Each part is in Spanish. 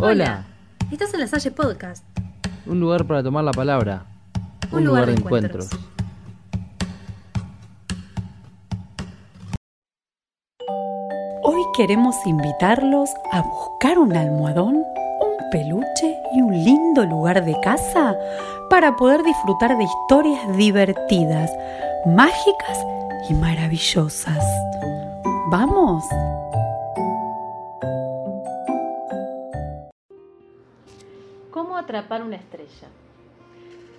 Hola. Estás en la Salle Podcast. Un lugar para tomar la palabra. Un, lugar, de encuentros. Hoy queremos invitarlos a buscar un almohadón, un peluche y un lindo lugar de casa para poder disfrutar de historias divertidas, mágicas y maravillosas. ¿Vamos? ¿Cómo atrapar una estrella?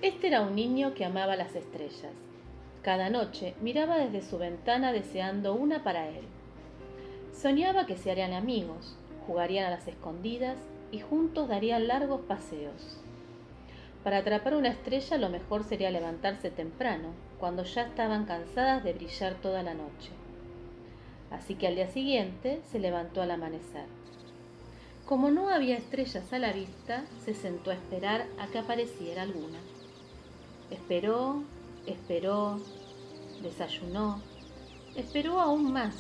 Este era un niño que amaba las estrellas. Cada noche miraba desde su ventana deseando una para él. Soñaba que se harían amigos, jugarían a las escondidas y juntos darían largos paseos. Para atrapar una estrella lo mejor sería levantarse temprano, cuando ya estaban cansadas de brillar toda la noche. Así que al día siguiente se levantó al amanecer. Como no había estrellas a la vista, se sentó a esperar a que apareciera alguna. Esperó, esperó, desayunó, esperó aún más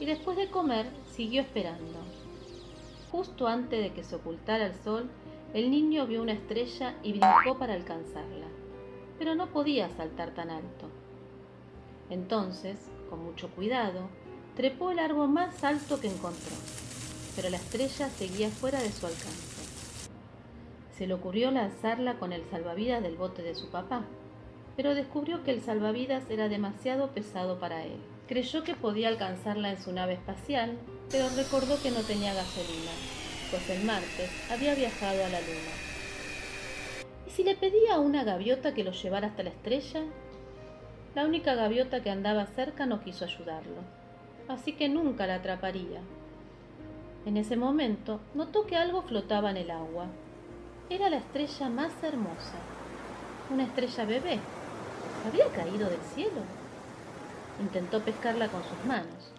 y después de comer siguió esperando. Justo antes de que se ocultara el sol, el niño vio una estrella y brincó para alcanzarla, pero no podía saltar tan alto. Entonces, con mucho cuidado, trepó el árbol más alto que encontró pero la estrella seguía fuera de su alcance. Se le ocurrió lanzarla con el salvavidas del bote de su papá, pero descubrió que el salvavidas era demasiado pesado para él. Creyó que podía alcanzarla en su nave espacial, pero recordó que no tenía gasolina, pues el martes había viajado a la luna. ¿Y si le pedía a una gaviota que lo llevara hasta la estrella? La única gaviota que andaba cerca no quiso ayudarlo, así que nunca la atraparía. En ese momento notó que algo flotaba en el agua. Era la estrella más hermosa, una estrella bebé. ¿Había caído del cielo? Intentó pescarla con sus manos.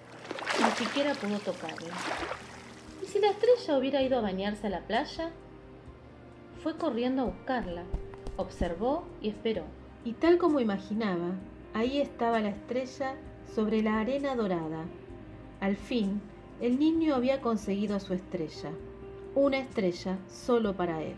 Ni siquiera pudo tocarla. ¿Y si la estrella hubiera ido a bañarse a la playa? Fue corriendo a buscarla, observó y esperó. Y tal como imaginaba, ahí estaba la estrella sobre la arena dorada. Al fin, el niño había conseguido su estrella, una estrella solo para él.